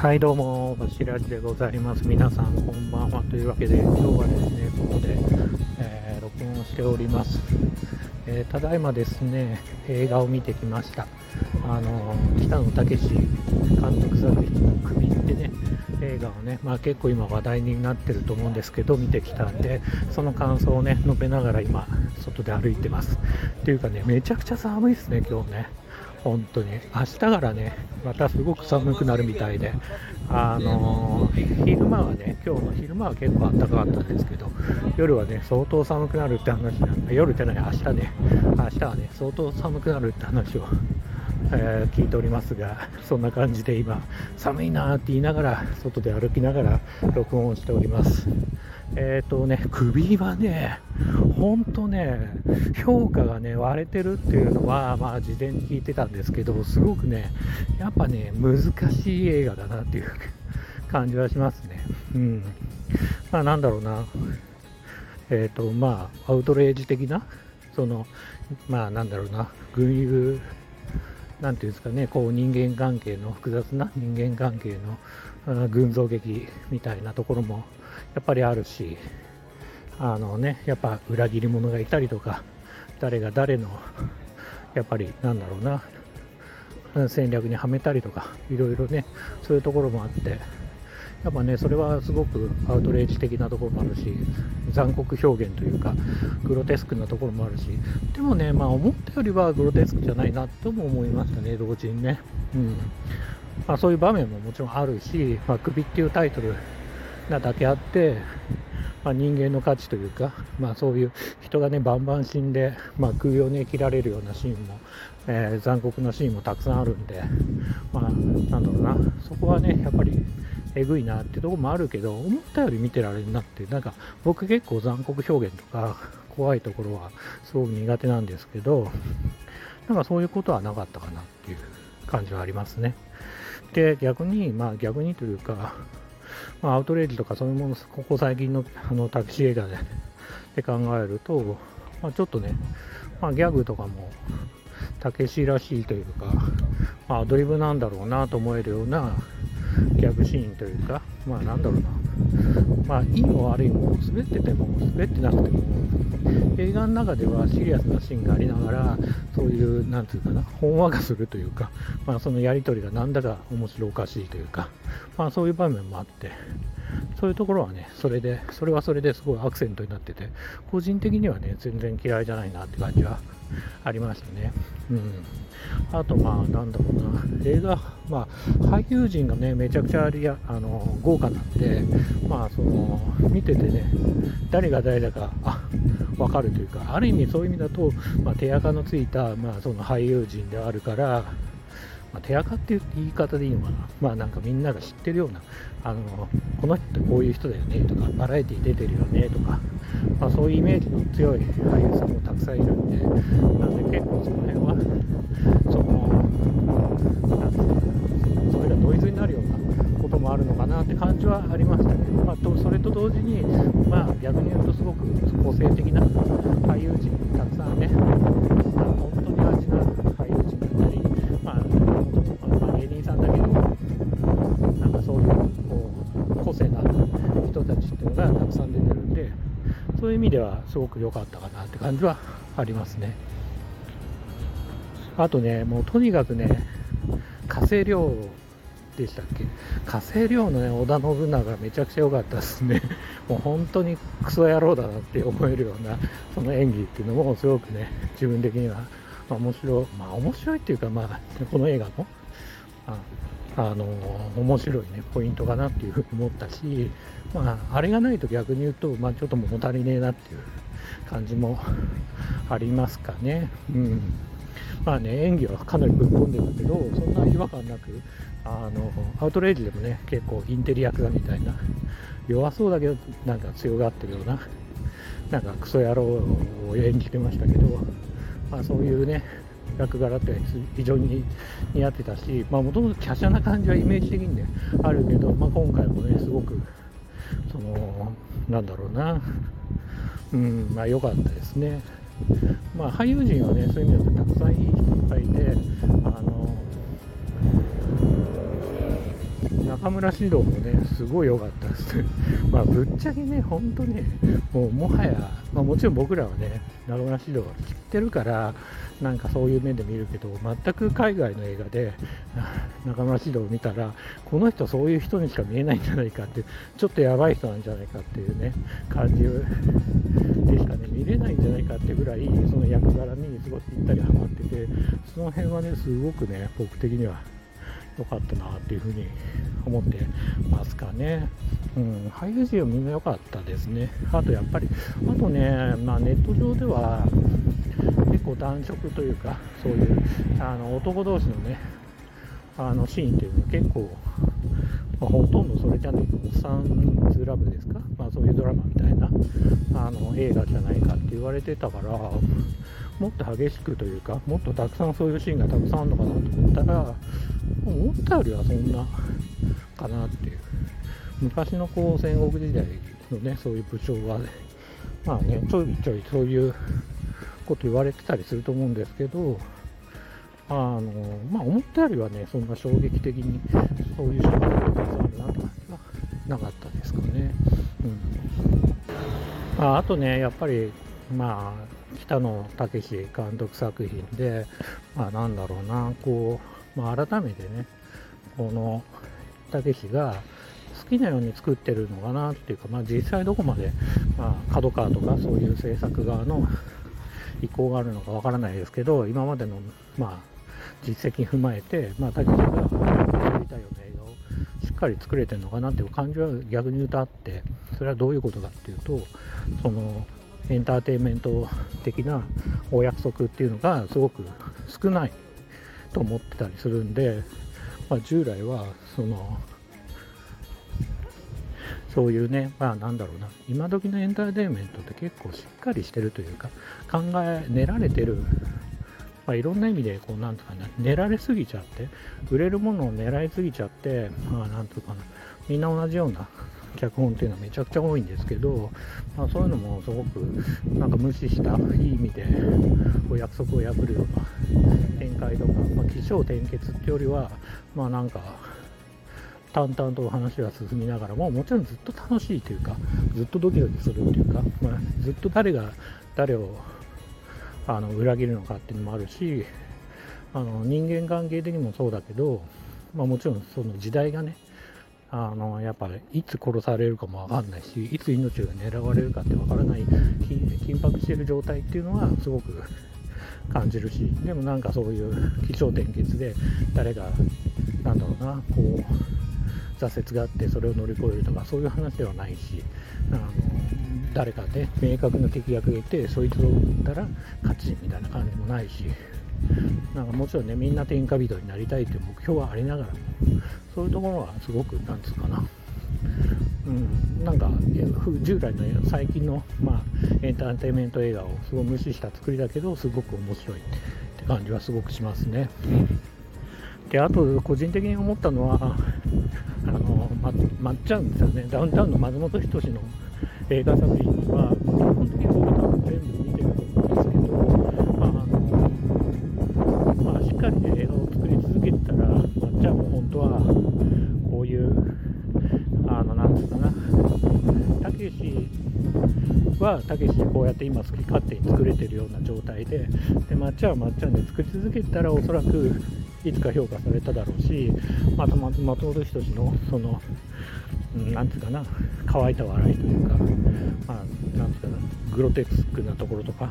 はいどうもバシラジでございます。皆さんこんばんはというわけで今日はですねここで、えー、録音しております、えー、ただいまですね映画を見てきました。あの北野武監督作品の首ってね映画をね、まあ、結構今話題になってると思うんですけど見てきたんでその感想をね述べながら今外で歩いてます。っていうかねめちゃくちゃ寒いですね今日ね。本当に。明日からねまたすごく寒くなるみたいで。あのー、昼間はね今日の昼間は結構暖かかったんですけど夜はね相当寒くなるって話なんで夜ってない明日ね。明日はね相当寒くなるって話をえー、聞いておりますが、そんな感じで今、寒いなって言いながら、外で歩きながら録音しております。えっ、ー、とね、首はね、ほんとね、評価がね、割れてるっていうのは、まあ、事前に聞いてたんですけど、すごくね、やっぱね、難しい映画だなっていう感じはしますね。うん。まあ、なんだろうな、えっ、ー、と、まあ、アウトレイジ的な、その、まあ、なんだろうな、群雄、なんていうんですかね、こう人間関係の複雑な人間関係の群像劇みたいなところもやっぱりあるし、あのね、やっぱ裏切り者がいたりとか、誰が誰の、やっぱりなんだろうな、戦略にはめたりとか、いろいろね、そういうところもあって、やっぱね、それはすごくアウトレイジ的なところもあるし、残酷表現というか、グロテスクなところもあるし、でもね、まあ思ったよりはグロテスクじゃないなとも思いましたね、同時にね。うん。まあ、そういう場面ももちろんあるし、まあ、首っていうタイトルなだけあって、まあ、人間の価値というか、まあ、そういう人がねバンバン死んで、まあ、空をね切られるようなシーンも、えー、残酷なシーンもたくさんあるんで、まあ、なんだろうな。そこはねやっぱりえぐいなってとこもあるけど思ったより見てられるなって。なんか僕結構残酷表現とか 怖いところはすごく苦手なんですけどなんかそういうことはなかったかなっていう感じはありますね。で逆にまあ逆にというかまあ、アウトレイジとかそういうもの、ここ最近のあのタクシー映画でで考えると、まあ、ちょっとね、まあ、ギャグとかも、たけしらしいというか、まあ、アドリブなんだろうなと思えるようなギャグシーンというか、まあなんだろうな、まあいいも悪いも滑ってても滑ってなくても映画の中ではシリアスなシーンがありながらそういうなんていうかなほんわかするというか、まあ、そのやり取りがなんだか面白おかしいというか、まあ、そういう場面もあってそういうところはねそれでそれはそれですごいアクセントになってて個人的にはね全然嫌いじゃないなって感じはありましたね。うん、あと、まあ、なんだろうな、映画、まあ、俳優陣がね、めちゃくちゃありあの豪華なんで、まあ、その、見ててね、誰が誰だか、あ分かるというか、ある意味そういう意味だと、まあ、手垢のついた、まあ、その俳優陣であるから、まあ、手垢っていう言い方でいいのかな、まあなんかみんなが知ってるような、あのこの人ってこういう人だよねとか、バラエティー出てるよねとか、まあ、そういうイメージの強い俳優さんもたくさんいるんで、なんで結構その辺は、その、なんですか、それがノイズになるようなこともあるのかなって感じはありましたね。まあ、それと同時に、まあ逆に言うとすごく個性的なそういう意味ではすごく良かったかなって感じはありますね。あとね、もうとにかくね、火星量でしたっけ？火星量のね、織田信長めちゃくちゃ良かったですね。もう本当にクソ野郎だなって思えるような、その演技っていうのもすごくね、自分的には、ま、面白い、まあ面白いっていうか、まあ、この映画の、ああの面白いね、ポイントかなっていうふうに思ったし、まあ、あれがないと逆に言うと、まあ、ちょっと物足りねえなっていう感じもありますかね。うんまあね、演技はかなりぶっ込んでたけど、そんな違和感なく、あのアウトレイジでもね、結構インテリ役だみたいな、弱そうだけど、なんか強がってるような、なんかクソ野郎を演じてましたけど、まあ、そういうね、役柄って非常に似合ってたし、もともと華奢な感じはイメージ的にね、あるけど、まあ、今回もね、すごく、その、なんだろうな、うん、まあ良かったですね。まあ、俳優陣はね、そういう意味ではたくさんいい人いっぱいいて、中村獅童もね、すごい良かったです。まあ、ぶっちゃけね、ほんとね、もうもはや、まあ、もちろん僕らはね、中村獅童は知ってるから、なんかそういう目で見るけど、全く海外の映画で 中村獅童を見たら、この人そういう人にしか見えないんじゃないかって、ちょっとやばい人なんじゃないかっていうね、感じでしかね、見れないんじゃないかってぐらい、その役柄にすごいぴったりハマってて、その辺はね、すごくね、僕的には良かったなっていうふうに思ってますかね。うん、俳優陣はみんな良かったですね。あとやっぱり、あとね、まあ、ネット上では結構男色というか、そういうあの男同士のね、あのシーンっていうのは結構、まあ、ほとんどそれじゃねえおっさんズラブですか、まあ、そういうドラマみたいなあの映画じゃないかって言われてたから、もっと激しくというか、もっとたくさんそういうシーンがたくさんあるのかなと思ったら、思ったよりはそんなかなっていう。昔のこう戦国時代のね、そういう武将は、ね、まあね、ちょいちょいそういうこと言われてたりすると思うんですけど、あのまあ、思ったよりはね、そんな衝撃的にそういうシーンがなかったですかね。うんああとね、やっぱり、まあ、北野武監督作品で、まあ、なんだろうな、こう、まあ、改めてね、この武が好きなように作ってるのかなっていうか、まあ、実際どこまで、まあ、角川とかそういう制作側の意向があるのかわからないですけど、今までの、まあ、実績踏まえて、まあ、武が作りたいような映画をしっかり作れてるのかなっていう感じは逆に言うとあって、それはどういうことかっていうと、その、エンターテインメント的なお約束っていうのがすごく少ないと思ってたりするんで、まあ、従来はそのそういうね、まあなんだろうな、今時のエンターテインメントって結構しっかりしてるというか、考え、練られてる、まあ、いろんな意味で、こう、なんとかな、練られすぎちゃって、売れるものを狙いすぎちゃって、まあなんとかな、みんな同じような 脚本っていうのはめちゃくちゃ多いんですけど、まあ、そういうのもすごくなんか無視したいい意味でお約束を破るような展開とか、まあ、起承転結っていうよりはまあなんか淡々と話は進みながらももちろんずっと楽しいというかずっとドキドキするっていうか、まあ、ずっと誰が誰をあの裏切るのかっていうのもあるしあの人間関係的にもそうだけど、まあ、もちろんその時代がねあのやっぱりいつ殺されるかもわかんないしいつ命が狙われるかってわからない緊迫してる状態っていうのはすごく感じるしでもなんかそういう起承転結で誰がなんだろうなこう挫折があってそれを乗り越えるとかそういう話ではないしあの誰か、ね、明確な敵役がいてそいつを撃ったら勝ちみたいな感じもないしなんかもちろんねみんな天下人になりたいという目標はありながらもそういうところはすごくなんつうかなうん、なんか従来の最近の、まあ、エンターテインメント映画をすごい無視した作りだけどすごく面白いって感じはすごくしますね。であと個人的に思ったのはあのままっちゃんですよねダウンタウンの松本人志の映画作品は基本的に僕多分全部見てると思うんですけど、まああのまあ、しっかり、ね、映画を作り続けてたらまっちゃんも本当はこういうあのなんつうかなたけしはたけしでこうやって今好き勝手に作れてるような状態ででまっちゃんはまっちゃんで作り続けたらおそらくいつか評価されただろうし、また松本人志のその、なんていうかな、乾いた笑いというか、まあ、なんていうかな、グロテスクなところとか、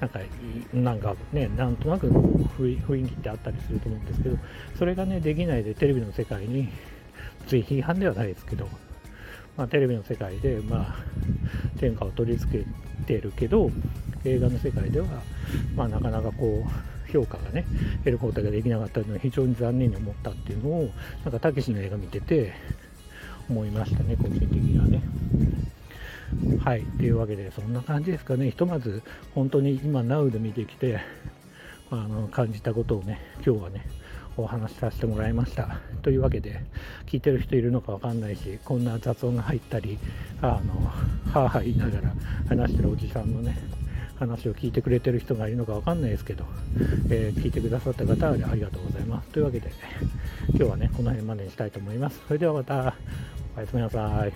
なんか、なんかね、なんとなく雰囲気ってあったりすると思うんですけど、それがね、できないでテレビの世界に、つい批判ではないですけど、まあ、テレビの世界で、まあ、天下を取り付けてるけど、映画の世界では、まあ、なかなかこう、評価がね、得ることができなかったのは非常に残念に思ったっていうのを、なんか、たけしの映画見てて、思いましたね、個人的にはね。はい、というわけで、そんな感じですかね。ひとまず、本当に今、Now で見てきて、あの感じたことをね、今日はね、お話しさせてもらいました。というわけで、聞いてる人いるのかわかんないし、こんな雑音が入ったり、あの、はあはあ言いながら話してるおじさんのね、話を聞いてくれてる人がいるのかわかんないですけど、えー、聞いてくださった方はありがとうございます。というわけで、今日はね、この辺までにしたいと思います。それではまた、おやすみなさい。